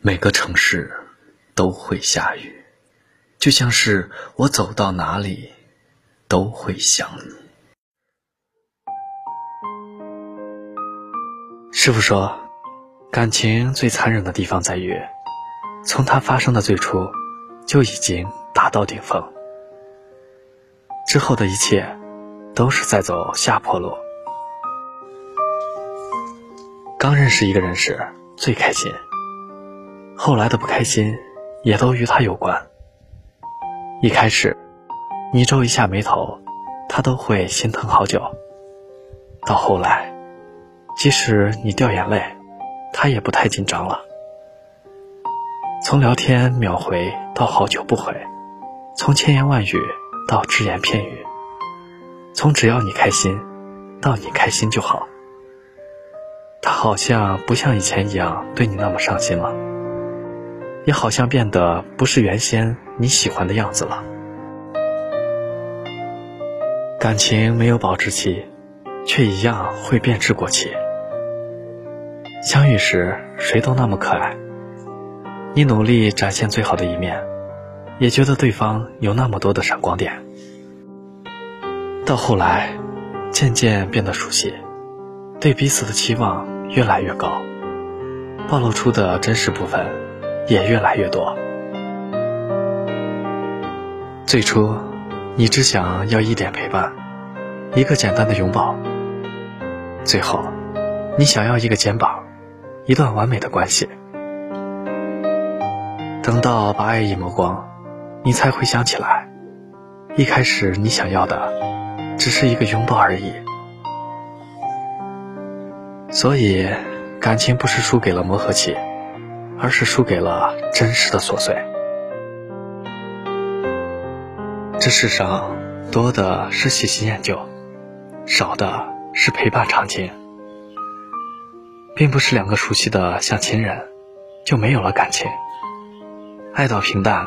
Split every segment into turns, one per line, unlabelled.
每个城市都会下雨，就像是我走到哪里都会想你。师傅说，感情最残忍的地方在于，从它发生的最初就已经达到顶峰，之后的一切都是在走下坡路。刚认识一个人时最开心。后来的不开心，也都与他有关。一开始，你皱一下眉头，他都会心疼好久。到后来，即使你掉眼泪，他也不太紧张了。从聊天秒回到好久不回，从千言万语到只言片语，从只要你开心，到你开心就好。他好像不像以前一样对你那么上心了。也好像变得不是原先你喜欢的样子了。感情没有保质期，却一样会变质过期。相遇时谁都那么可爱，你努力展现最好的一面，也觉得对方有那么多的闪光点。到后来，渐渐变得熟悉，对彼此的期望越来越高，暴露出的真实部分。也越来越多。最初，你只想要一点陪伴，一个简单的拥抱。最后，你想要一个肩膀，一段完美的关系。等到把爱意磨光，你才会想起来，一开始你想要的，只是一个拥抱而已。所以，感情不是输给了磨合期。而是输给了真实的琐碎。这世上多的是喜新厌旧，少的是陪伴长情。并不是两个熟悉的像亲人，就没有了感情。爱到平淡，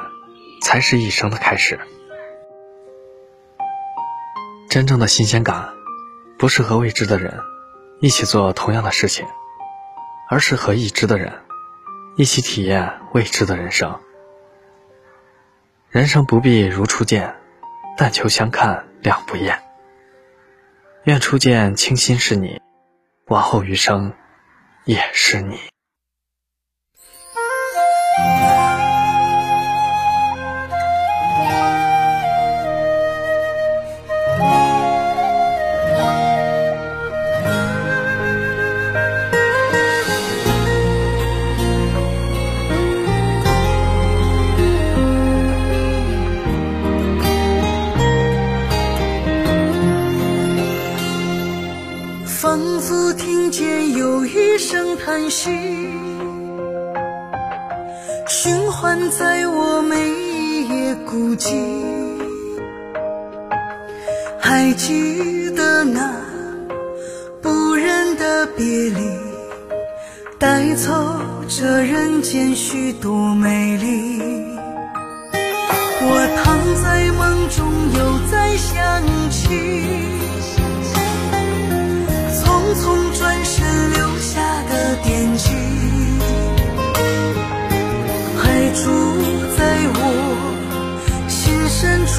才是一生的开始。真正的新鲜感，不是和未知的人一起做同样的事情，而是和已知的人。一起体验未知的人生。人生不必如初见，但求相看两不厌。愿初见倾心是你，往后余生也是你。
仿佛听见有一声叹息，循环在我每夜孤寂。还记得那不忍的别离，带走这人间许多美丽。我躺在梦中，又在想起，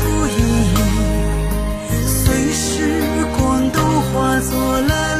深处隐隐，随时光都化作了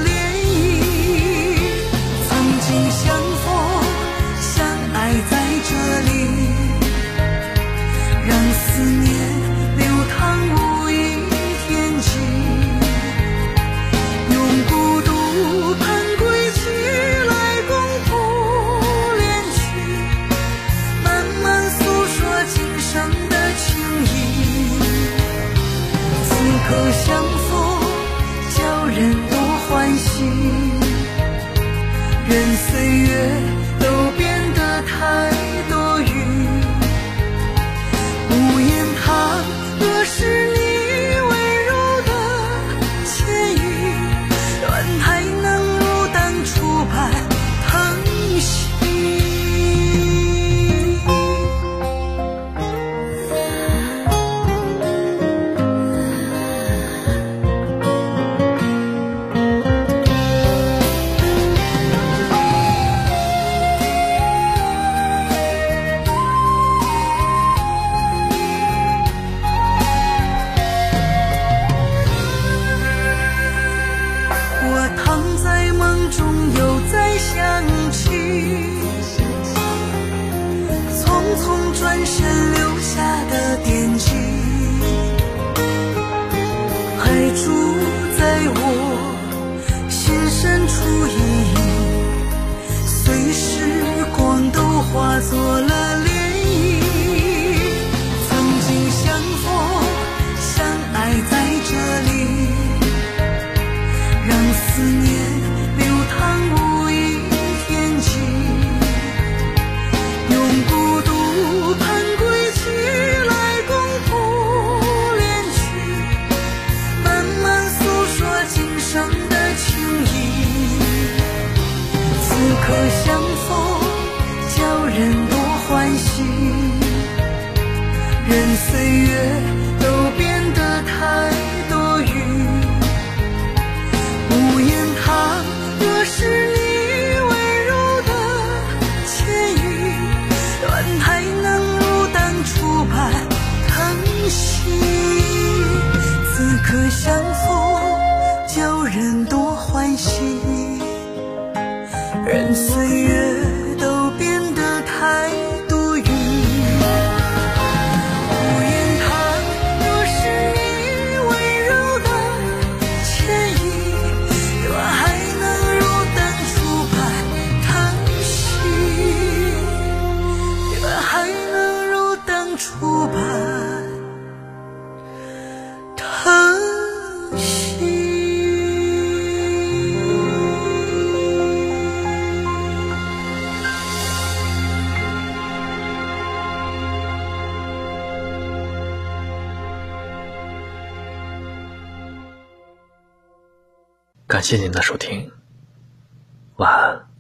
岁月都变得太多余，无言他若是你温柔的浅语，愿还能如当初般疼惜。此刻相逢，
感谢您的收听，晚安。